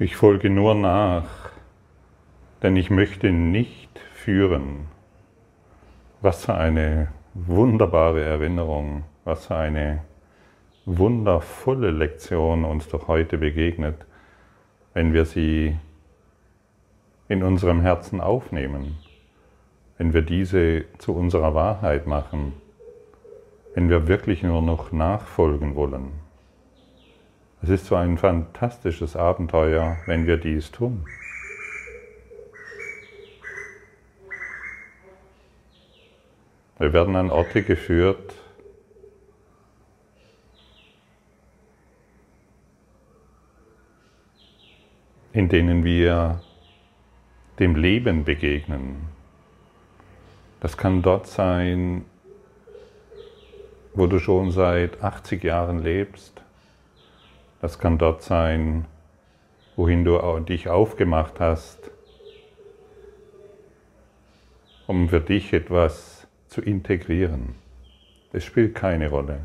Ich folge nur nach, denn ich möchte nicht führen. Was für eine wunderbare Erinnerung, was für eine wundervolle Lektion uns doch heute begegnet, wenn wir sie in unserem Herzen aufnehmen, wenn wir diese zu unserer Wahrheit machen, wenn wir wirklich nur noch nachfolgen wollen. Es ist so ein fantastisches Abenteuer, wenn wir dies tun. Wir werden an Orte geführt, in denen wir dem Leben begegnen. Das kann dort sein, wo du schon seit 80 Jahren lebst. Das kann dort sein, wohin du dich aufgemacht hast, um für dich etwas zu integrieren. Es spielt keine Rolle.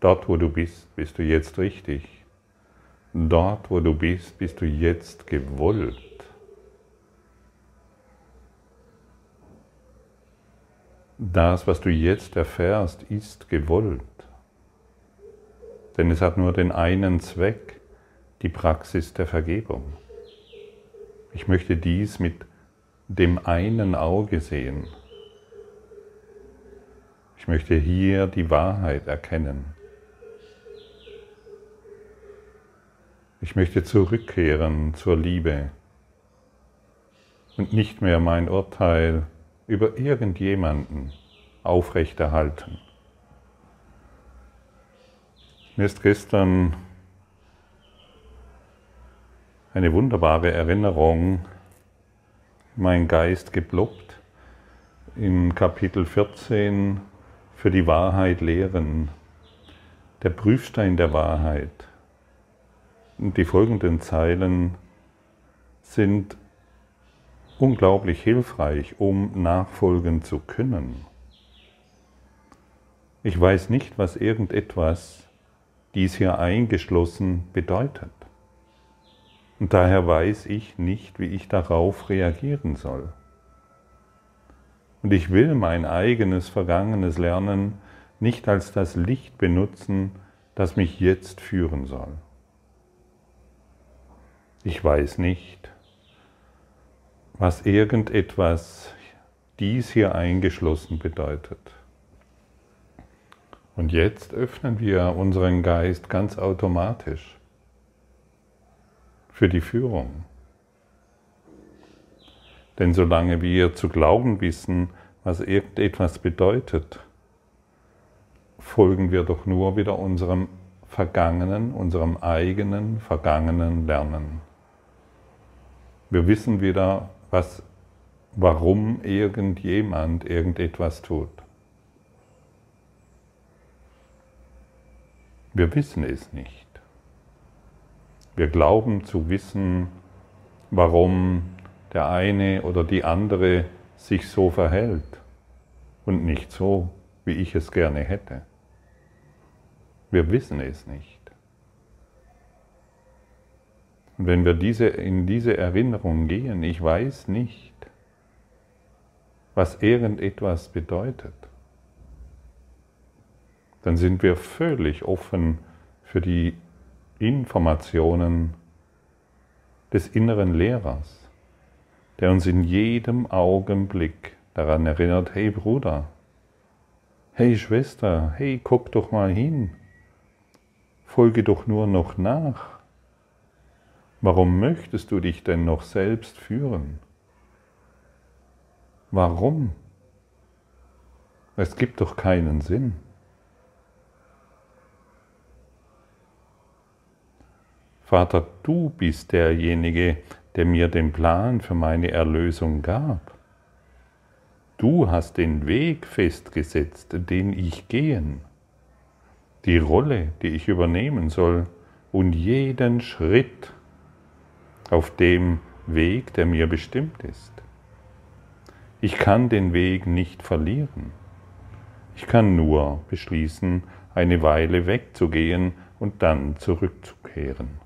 Dort, wo du bist, bist du jetzt richtig. Dort, wo du bist, bist du jetzt gewollt. Das, was du jetzt erfährst, ist gewollt. Denn es hat nur den einen Zweck, die Praxis der Vergebung. Ich möchte dies mit dem einen Auge sehen. Ich möchte hier die Wahrheit erkennen. Ich möchte zurückkehren zur Liebe und nicht mehr mein Urteil über irgendjemanden aufrechterhalten. Mir ist gestern eine wunderbare Erinnerung in meinen Geist geploppt im Kapitel 14 für die Wahrheit lehren, der Prüfstein der Wahrheit. Und die folgenden Zeilen sind unglaublich hilfreich, um nachfolgen zu können. Ich weiß nicht, was irgendetwas dies hier eingeschlossen bedeutet. Und daher weiß ich nicht, wie ich darauf reagieren soll. Und ich will mein eigenes vergangenes Lernen nicht als das Licht benutzen, das mich jetzt führen soll. Ich weiß nicht, was irgendetwas dies hier eingeschlossen bedeutet. Und jetzt öffnen wir unseren Geist ganz automatisch für die Führung. Denn solange wir zu glauben wissen, was irgendetwas bedeutet, folgen wir doch nur wieder unserem vergangenen, unserem eigenen vergangenen Lernen. Wir wissen wieder, was, warum irgendjemand irgendetwas tut. Wir wissen es nicht. Wir glauben zu wissen, warum der eine oder die andere sich so verhält und nicht so, wie ich es gerne hätte. Wir wissen es nicht. Und wenn wir diese, in diese Erinnerung gehen, ich weiß nicht, was irgendetwas bedeutet, dann sind wir völlig offen für die Informationen des inneren Lehrers, der uns in jedem Augenblick daran erinnert, hey Bruder, hey Schwester, hey, guck doch mal hin, folge doch nur noch nach. Warum möchtest du dich denn noch selbst führen? Warum? Es gibt doch keinen Sinn. Vater, du bist derjenige, der mir den Plan für meine Erlösung gab. Du hast den Weg festgesetzt, den ich gehen, die Rolle, die ich übernehmen soll und jeden Schritt auf dem Weg, der mir bestimmt ist. Ich kann den Weg nicht verlieren. Ich kann nur beschließen, eine Weile wegzugehen und dann zurückzukehren.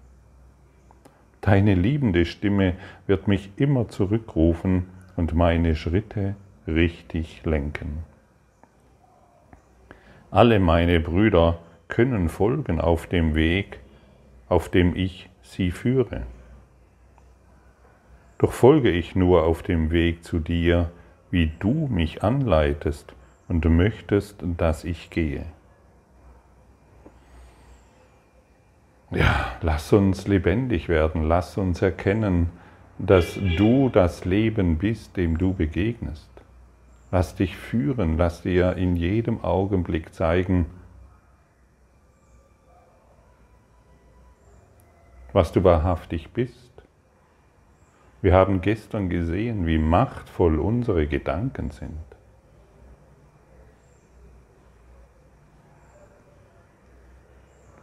Deine liebende Stimme wird mich immer zurückrufen und meine Schritte richtig lenken. Alle meine Brüder können folgen auf dem Weg, auf dem ich sie führe. Doch folge ich nur auf dem Weg zu dir, wie du mich anleitest und möchtest, dass ich gehe. Ja, lass uns lebendig werden, lass uns erkennen, dass du das Leben bist, dem du begegnest. Lass dich führen, lass dir in jedem Augenblick zeigen, was du wahrhaftig bist. Wir haben gestern gesehen, wie machtvoll unsere Gedanken sind.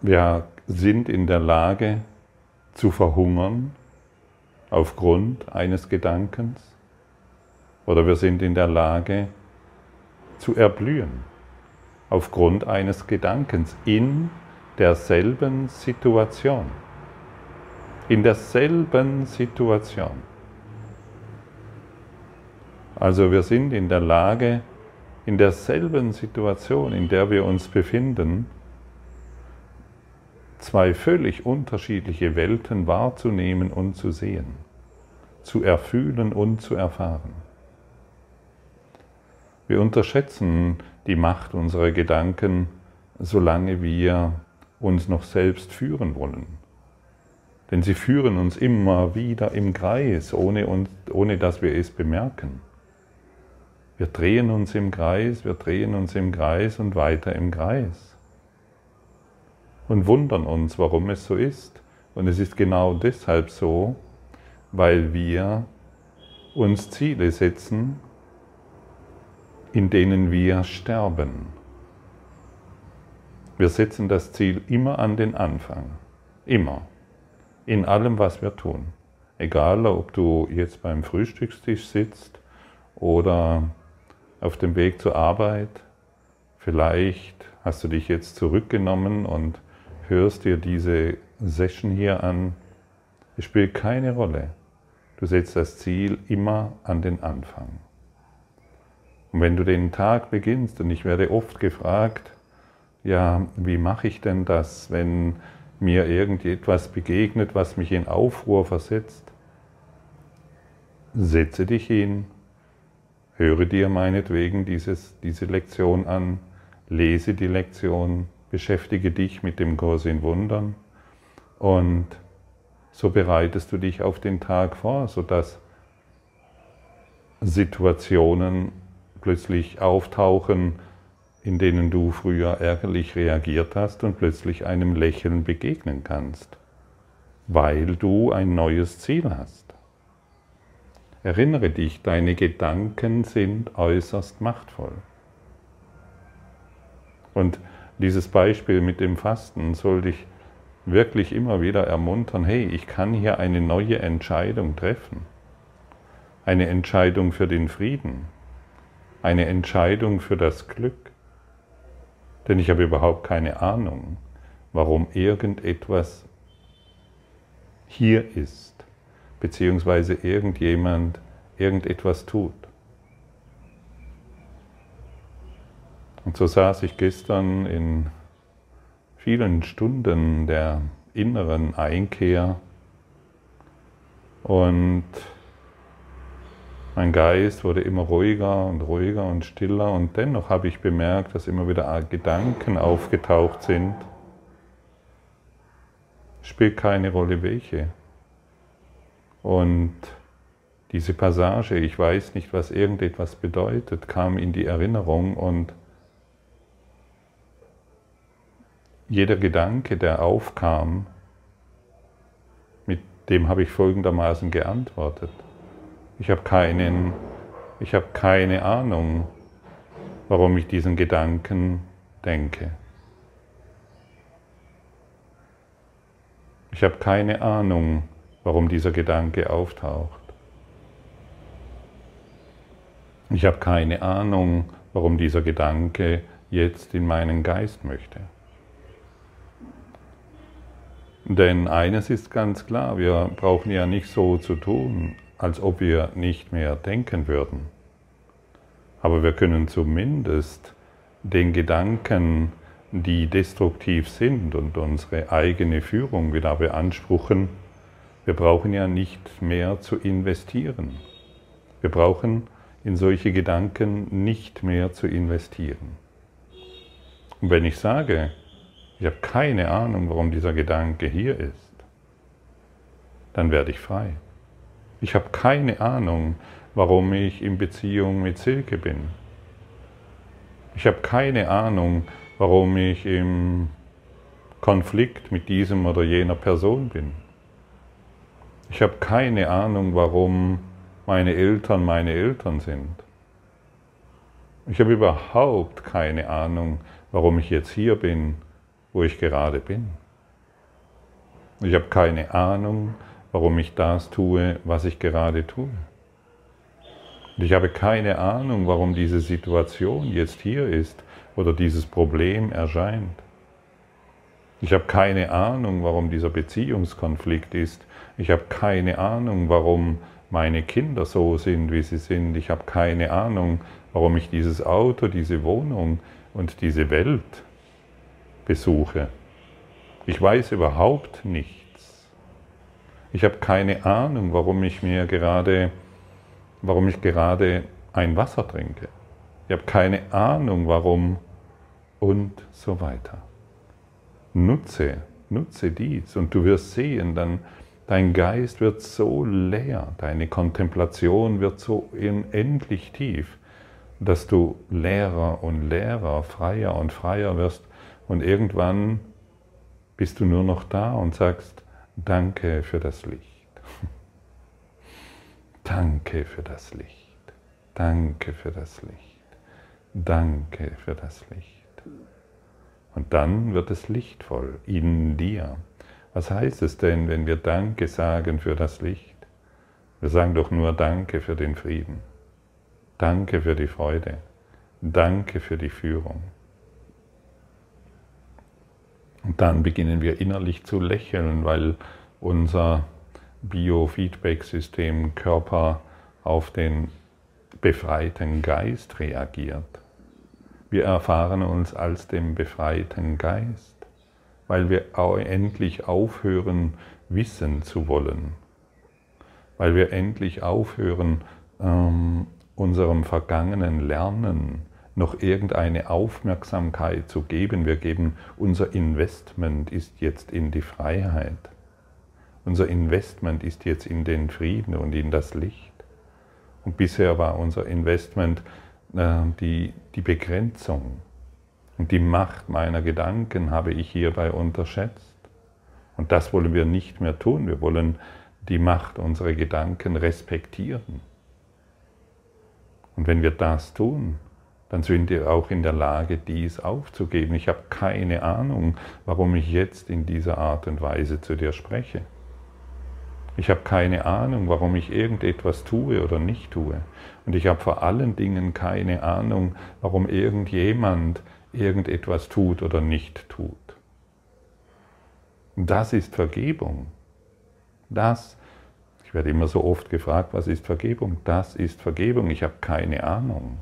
Wir sind in der Lage zu verhungern aufgrund eines Gedankens oder wir sind in der Lage zu erblühen aufgrund eines Gedankens in derselben Situation. In derselben Situation. Also wir sind in der Lage, in derselben Situation, in der wir uns befinden, zwei völlig unterschiedliche Welten wahrzunehmen und zu sehen, zu erfühlen und zu erfahren. Wir unterschätzen die Macht unserer Gedanken, solange wir uns noch selbst führen wollen. Denn sie führen uns immer wieder im Kreis, ohne, uns, ohne dass wir es bemerken. Wir drehen uns im Kreis, wir drehen uns im Kreis und weiter im Kreis und wundern uns, warum es so ist. Und es ist genau deshalb so, weil wir uns Ziele setzen, in denen wir sterben. Wir setzen das Ziel immer an den Anfang. Immer. In allem, was wir tun. Egal, ob du jetzt beim Frühstückstisch sitzt oder auf dem Weg zur Arbeit. Vielleicht hast du dich jetzt zurückgenommen und hörst dir diese Session hier an, es spielt keine Rolle. Du setzt das Ziel immer an den Anfang. Und wenn du den Tag beginnst, und ich werde oft gefragt, ja, wie mache ich denn das, wenn mir irgendetwas begegnet, was mich in Aufruhr versetzt? Setze dich hin, höre dir meinetwegen dieses, diese Lektion an, lese die Lektion, beschäftige dich mit dem Kurs in Wundern und so bereitest du dich auf den Tag vor, sodass Situationen plötzlich auftauchen, in denen du früher ärgerlich reagiert hast und plötzlich einem Lächeln begegnen kannst, weil du ein neues Ziel hast. Erinnere dich, deine Gedanken sind äußerst machtvoll. Und dieses Beispiel mit dem Fasten soll dich wirklich immer wieder ermuntern, hey, ich kann hier eine neue Entscheidung treffen. Eine Entscheidung für den Frieden. Eine Entscheidung für das Glück. Denn ich habe überhaupt keine Ahnung, warum irgendetwas hier ist, beziehungsweise irgendjemand irgendetwas tut. Und so saß ich gestern in vielen Stunden der inneren Einkehr und mein Geist wurde immer ruhiger und ruhiger und stiller und dennoch habe ich bemerkt, dass immer wieder Gedanken aufgetaucht sind. Spielt keine Rolle welche. Und diese Passage, ich weiß nicht, was irgendetwas bedeutet, kam in die Erinnerung und jeder Gedanke, der aufkam, mit dem habe ich folgendermaßen geantwortet. Ich habe keinen, ich habe keine Ahnung, warum ich diesen Gedanken denke. Ich habe keine Ahnung, warum dieser Gedanke auftaucht. Ich habe keine Ahnung, warum dieser Gedanke jetzt in meinen Geist möchte. Denn eines ist ganz klar, wir brauchen ja nicht so zu tun, als ob wir nicht mehr denken würden. Aber wir können zumindest den Gedanken, die destruktiv sind und unsere eigene Führung wieder beanspruchen, wir brauchen ja nicht mehr zu investieren. Wir brauchen in solche Gedanken nicht mehr zu investieren. Und wenn ich sage, ich habe keine Ahnung, warum dieser Gedanke hier ist, dann werde ich frei. Ich habe keine Ahnung, warum ich in Beziehung mit Silke bin. Ich habe keine Ahnung, warum ich im Konflikt mit diesem oder jener Person bin. Ich habe keine Ahnung, warum meine Eltern meine Eltern sind. Ich habe überhaupt keine Ahnung, warum ich jetzt hier bin, wo ich gerade bin. Ich habe keine Ahnung, warum ich das tue, was ich gerade tue. Und ich habe keine Ahnung, warum diese Situation jetzt hier ist oder dieses Problem erscheint. Ich habe keine Ahnung, warum dieser Beziehungskonflikt ist. Ich habe keine Ahnung, warum meine Kinder so sind, wie sie sind. Ich habe keine Ahnung, warum ich dieses Auto, diese Wohnung und diese Welt besuche. Ich weiß überhaupt nichts. Ich habe keine Ahnung, warum ich mir gerade, warum ich gerade ein Wasser trinke. Ich habe keine Ahnung, warum und so weiter. Nutze, nutze dies und du wirst sehen, dann dein Geist wird so leer, deine Kontemplation wird so unendlich tief, dass du leerer und leerer, freier und freier wirst und irgendwann bist du nur noch da und sagst, danke für das Licht. Danke für das Licht. Danke für das Licht. Danke für das Licht. Und dann wird es lichtvoll in dir. Was heißt es denn, wenn wir Danke sagen für das Licht? Wir sagen doch nur Danke für den Frieden. Danke für die Freude. Danke für die Führung. Und dann beginnen wir innerlich zu lächeln, weil unser Biofeedback-System Körper auf den befreiten Geist reagiert. Wir erfahren uns als den befreiten Geist, weil wir endlich aufhören, wissen zu wollen, weil wir endlich aufhören, ähm, unserem vergangenen Lernen noch irgendeine Aufmerksamkeit zu geben. Wir geben, unser Investment ist jetzt in die Freiheit. Unser Investment ist jetzt in den Frieden und in das Licht. Und bisher war unser Investment äh, die, die Begrenzung. Und die Macht meiner Gedanken habe ich hierbei unterschätzt. Und das wollen wir nicht mehr tun. Wir wollen die Macht unserer Gedanken respektieren. Und wenn wir das tun, dann sind wir auch in der Lage, dies aufzugeben. Ich habe keine Ahnung, warum ich jetzt in dieser Art und Weise zu dir spreche. Ich habe keine Ahnung, warum ich irgendetwas tue oder nicht tue. Und ich habe vor allen Dingen keine Ahnung, warum irgendjemand irgendetwas tut oder nicht tut. Das ist Vergebung. Das ich werde immer so oft gefragt, was ist Vergebung? Das ist Vergebung. Ich habe keine Ahnung.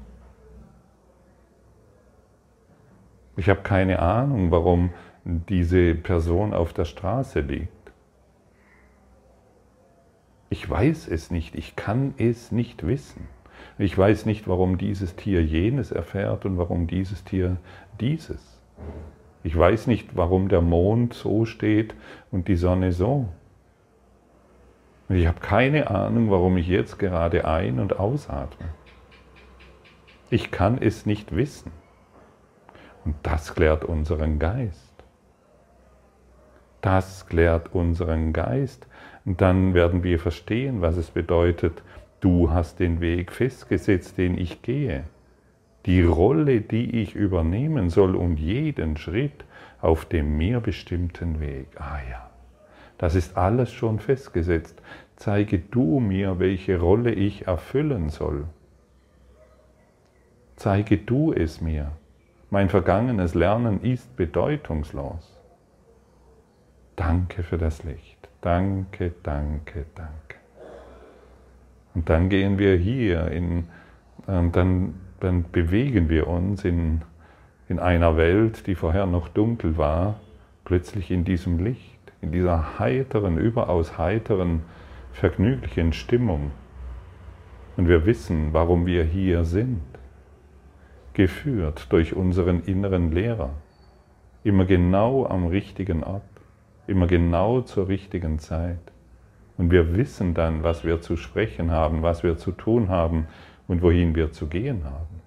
Ich habe keine Ahnung, warum diese Person auf der Straße liegt. Ich weiß es nicht, ich kann es nicht wissen. Ich weiß nicht, warum dieses Tier jenes erfährt und warum dieses Tier dieses. Ich weiß nicht, warum der Mond so steht und die Sonne so. Und ich habe keine Ahnung, warum ich jetzt gerade ein- und ausatme. Ich kann es nicht wissen. Und das klärt unseren Geist. Das klärt unseren Geist. Und dann werden wir verstehen, was es bedeutet, du hast den Weg festgesetzt, den ich gehe. Die Rolle, die ich übernehmen soll und jeden Schritt auf dem mir bestimmten Weg. Ah ja. Das ist alles schon festgesetzt. Zeige du mir, welche Rolle ich erfüllen soll. Zeige du es mir. Mein vergangenes Lernen ist bedeutungslos. Danke für das Licht. Danke, danke, danke. Und dann gehen wir hier in, ähm, dann, dann bewegen wir uns in, in einer Welt, die vorher noch dunkel war, plötzlich in diesem Licht, in dieser heiteren, überaus heiteren, vergnüglichen Stimmung. Und wir wissen, warum wir hier sind, geführt durch unseren inneren Lehrer, immer genau am richtigen Ort, immer genau zur richtigen Zeit. Und wir wissen dann, was wir zu sprechen haben, was wir zu tun haben und wohin wir zu gehen haben.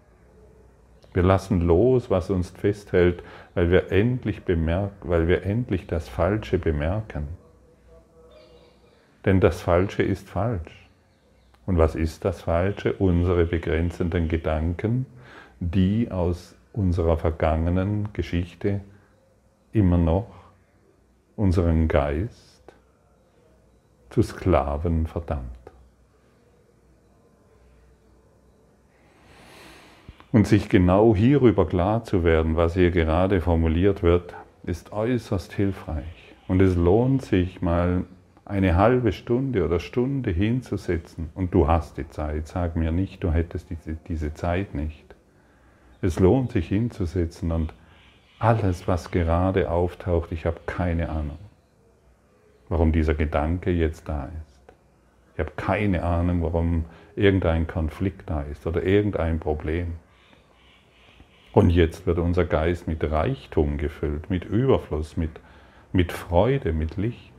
Wir lassen los, was uns festhält, weil wir endlich bemerken, weil wir endlich das Falsche bemerken. Denn das Falsche ist falsch. Und was ist das Falsche? Unsere begrenzenden Gedanken, die aus unserer vergangenen Geschichte immer noch unseren Geist zu Sklaven verdammt. Und sich genau hierüber klar zu werden, was hier gerade formuliert wird, ist äußerst hilfreich. Und es lohnt sich mal eine halbe Stunde oder Stunde hinzusetzen. Und du hast die Zeit. Sag mir nicht, du hättest diese, diese Zeit nicht. Es lohnt sich hinzusetzen und alles, was gerade auftaucht, ich habe keine Ahnung, warum dieser Gedanke jetzt da ist. Ich habe keine Ahnung, warum irgendein Konflikt da ist oder irgendein Problem. Und jetzt wird unser Geist mit Reichtum gefüllt, mit Überfluss, mit, mit Freude, mit Licht.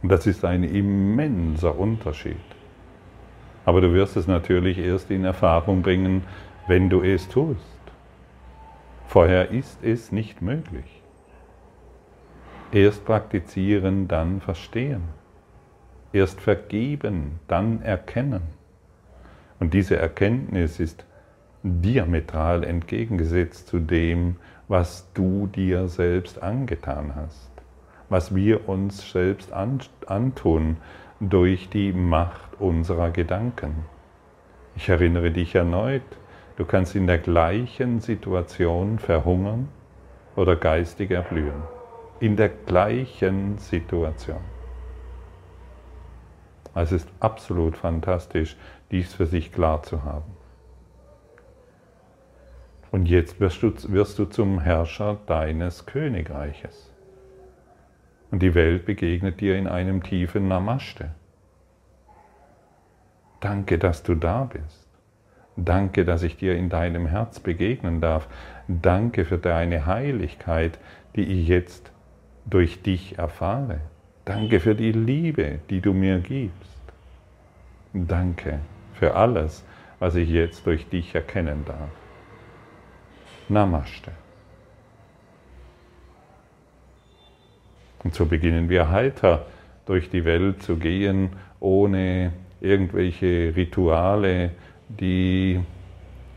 Und das ist ein immenser Unterschied. Aber du wirst es natürlich erst in Erfahrung bringen, wenn du es tust. Vorher ist es nicht möglich. Erst praktizieren, dann verstehen. Erst vergeben, dann erkennen. Und diese Erkenntnis ist diametral entgegengesetzt zu dem, was du dir selbst angetan hast, was wir uns selbst antun durch die Macht unserer Gedanken. Ich erinnere dich erneut, du kannst in der gleichen Situation verhungern oder geistig erblühen. In der gleichen Situation. Es ist absolut fantastisch, dies für sich klar zu haben. Und jetzt wirst du, wirst du zum Herrscher deines Königreiches. Und die Welt begegnet dir in einem tiefen Namaste. Danke, dass du da bist. Danke, dass ich dir in deinem Herz begegnen darf. Danke für deine Heiligkeit, die ich jetzt durch dich erfahre. Danke für die Liebe, die du mir gibst. Danke für alles, was ich jetzt durch dich erkennen darf. Namaste. Und so beginnen wir heiter durch die Welt zu gehen, ohne irgendwelche Rituale, die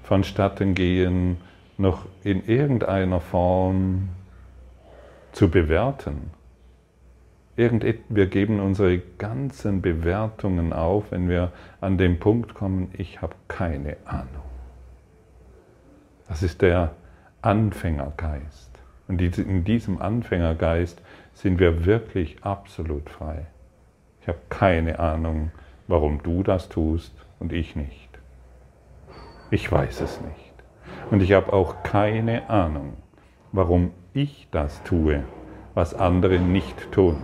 vonstatten gehen, noch in irgendeiner Form zu bewerten. wir geben unsere ganzen Bewertungen auf, wenn wir an den Punkt kommen, ich habe keine Ahnung. Das ist der Anfängergeist. Und in diesem Anfängergeist sind wir wirklich absolut frei. Ich habe keine Ahnung, warum du das tust und ich nicht. Ich weiß es nicht. Und ich habe auch keine Ahnung, warum ich das tue, was andere nicht tun.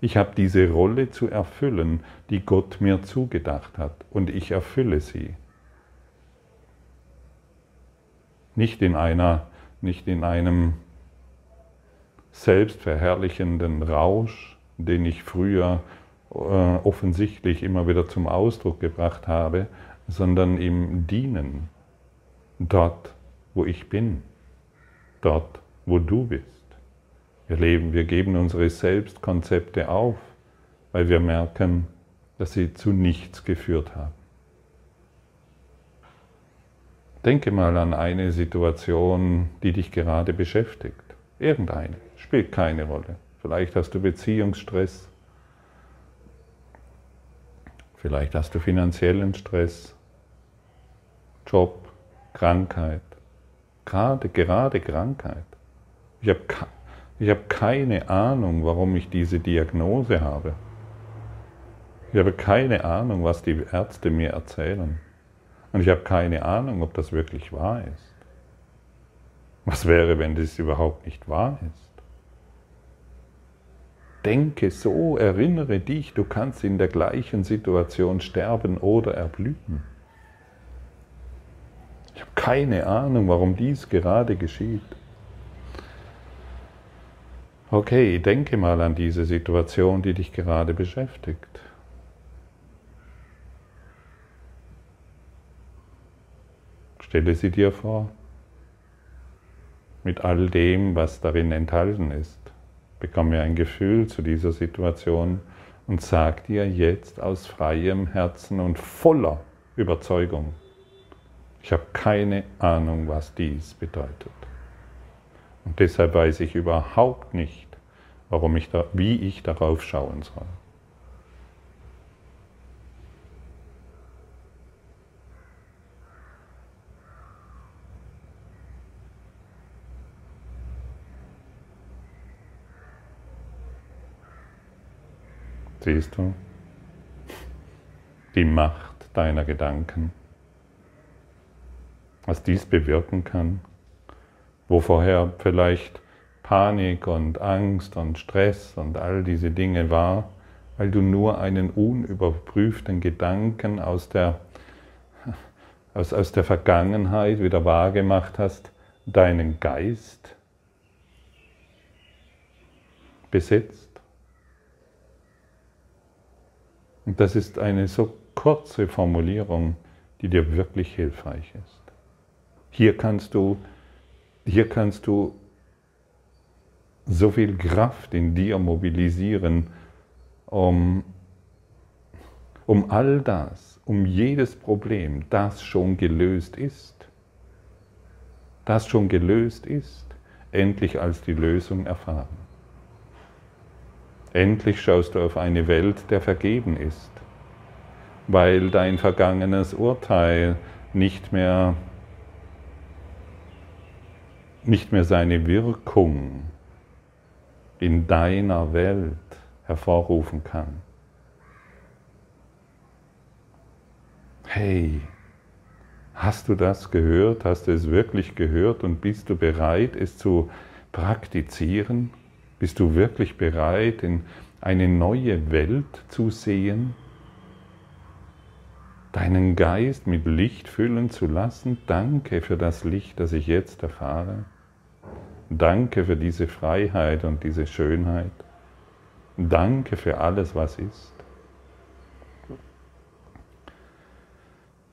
Ich habe diese Rolle zu erfüllen, die Gott mir zugedacht hat, und ich erfülle sie. Nicht in einer, nicht in einem selbstverherrlichenden Rausch, den ich früher äh, offensichtlich immer wieder zum Ausdruck gebracht habe, sondern im Dienen, dort, wo ich bin, dort, wo du bist. Wir leben, wir geben unsere Selbstkonzepte auf, weil wir merken, dass sie zu nichts geführt haben. Denke mal an eine Situation, die dich gerade beschäftigt. Irgendeine, spielt keine Rolle. Vielleicht hast du Beziehungsstress, vielleicht hast du finanziellen Stress, Job, Krankheit, gerade, gerade Krankheit. Ich habe ich hab keine Ahnung, warum ich diese Diagnose habe. Ich habe keine Ahnung, was die Ärzte mir erzählen. Und ich habe keine Ahnung, ob das wirklich wahr ist. Was wäre, wenn das überhaupt nicht wahr ist? Denke so, erinnere dich, du kannst in der gleichen Situation sterben oder erblühen. Ich habe keine Ahnung, warum dies gerade geschieht. Okay, denke mal an diese Situation, die dich gerade beschäftigt. Stelle sie dir vor, mit all dem, was darin enthalten ist. Bekomme ein Gefühl zu dieser Situation und sag dir jetzt aus freiem Herzen und voller Überzeugung, ich habe keine Ahnung, was dies bedeutet. Und deshalb weiß ich überhaupt nicht, warum ich da, wie ich darauf schauen soll. Siehst du die Macht deiner Gedanken? Was dies bewirken kann, wo vorher vielleicht Panik und Angst und Stress und all diese Dinge war, weil du nur einen unüberprüften Gedanken aus der, aus, aus der Vergangenheit wieder wahrgemacht hast, deinen Geist besitzt Und das ist eine so kurze Formulierung, die dir wirklich hilfreich ist. Hier kannst du, hier kannst du so viel Kraft in dir mobilisieren, um, um all das, um jedes Problem, das schon gelöst ist, das schon gelöst ist, endlich als die Lösung erfahren. Endlich schaust du auf eine Welt, der vergeben ist, weil dein vergangenes Urteil nicht mehr, nicht mehr seine Wirkung in deiner Welt hervorrufen kann. Hey, hast du das gehört? Hast du es wirklich gehört und bist du bereit, es zu praktizieren? Bist du wirklich bereit, in eine neue Welt zu sehen? Deinen Geist mit Licht füllen zu lassen? Danke für das Licht, das ich jetzt erfahre. Danke für diese Freiheit und diese Schönheit. Danke für alles, was ist.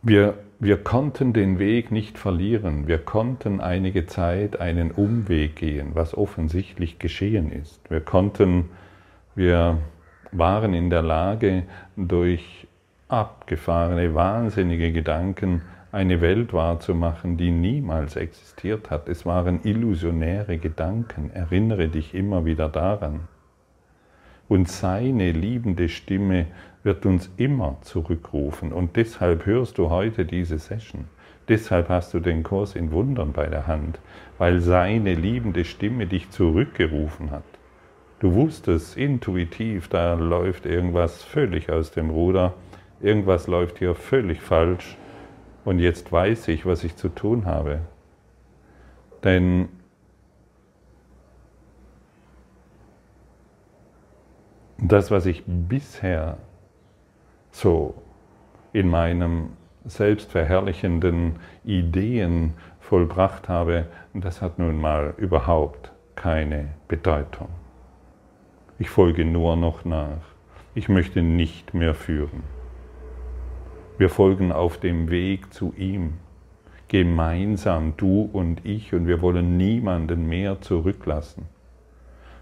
Wir, wir konnten den Weg nicht verlieren. Wir konnten einige Zeit einen Umweg gehen, was offensichtlich geschehen ist. Wir konnten, wir waren in der Lage, durch abgefahrene, wahnsinnige Gedanken eine Welt wahrzumachen, die niemals existiert hat. Es waren illusionäre Gedanken. Erinnere dich immer wieder daran. Und seine liebende Stimme wird uns immer zurückrufen. Und deshalb hörst du heute diese Session. Deshalb hast du den Kurs in Wundern bei der Hand, weil seine liebende Stimme dich zurückgerufen hat. Du wusstest intuitiv, da läuft irgendwas völlig aus dem Ruder, irgendwas läuft hier völlig falsch und jetzt weiß ich, was ich zu tun habe. Denn das, was ich bisher so in meinem selbstverherrlichenden Ideen vollbracht habe, das hat nun mal überhaupt keine Bedeutung. Ich folge nur noch nach. Ich möchte nicht mehr führen. Wir folgen auf dem Weg zu ihm, gemeinsam, du und ich, und wir wollen niemanden mehr zurücklassen.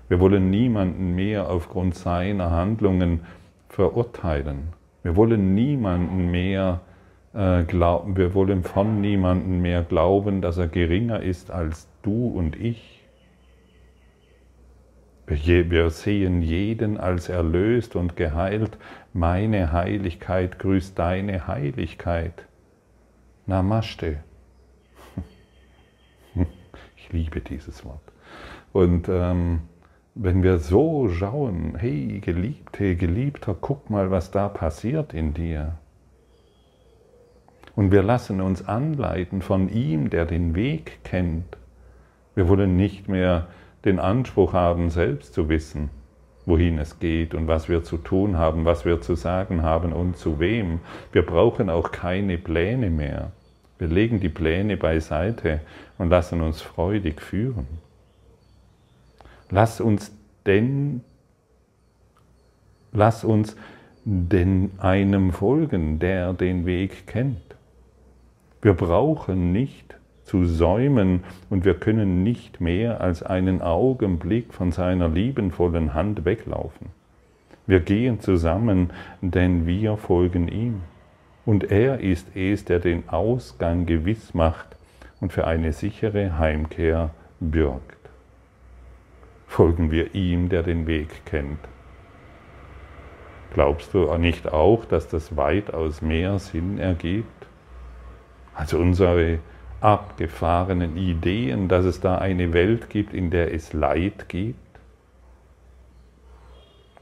Wir wollen niemanden mehr aufgrund seiner Handlungen verurteilen. Wir wollen niemanden mehr äh, glauben, wir wollen von niemanden mehr glauben, dass er geringer ist als du und ich. Wir sehen jeden als erlöst und geheilt. Meine Heiligkeit grüßt deine Heiligkeit. Namaste. Ich liebe dieses Wort. Und ähm, wenn wir so schauen, hey Geliebte, Geliebter, guck mal, was da passiert in dir. Und wir lassen uns anleiten von ihm, der den Weg kennt. Wir wollen nicht mehr den Anspruch haben, selbst zu wissen, wohin es geht und was wir zu tun haben, was wir zu sagen haben und zu wem. Wir brauchen auch keine Pläne mehr. Wir legen die Pläne beiseite und lassen uns freudig führen. Lass uns denn, lass uns denn einem folgen, der den Weg kennt. Wir brauchen nicht zu säumen und wir können nicht mehr als einen Augenblick von seiner liebenvollen Hand weglaufen. Wir gehen zusammen, denn wir folgen ihm. Und er ist es, der den Ausgang gewiss macht und für eine sichere Heimkehr bürgt. Folgen wir ihm, der den Weg kennt. Glaubst du nicht auch, dass das weitaus mehr Sinn ergibt? Also unsere abgefahrenen Ideen, dass es da eine Welt gibt, in der es Leid gibt?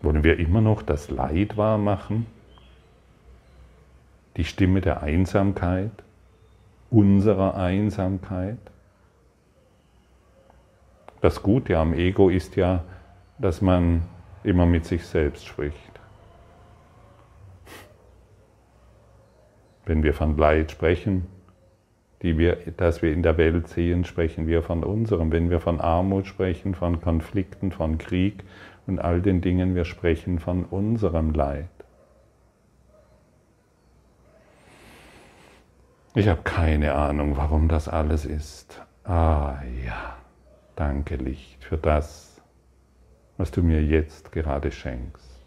Wollen wir immer noch das Leid wahrmachen? Die Stimme der Einsamkeit, unserer Einsamkeit? Das Gute am Ego ist ja, dass man immer mit sich selbst spricht. Wenn wir von Leid sprechen, die wir, das wir in der Welt sehen, sprechen wir von unserem. Wenn wir von Armut sprechen, von Konflikten, von Krieg und all den Dingen, wir sprechen von unserem Leid. Ich habe keine Ahnung, warum das alles ist. Ah ja, danke Licht für das, was du mir jetzt gerade schenkst.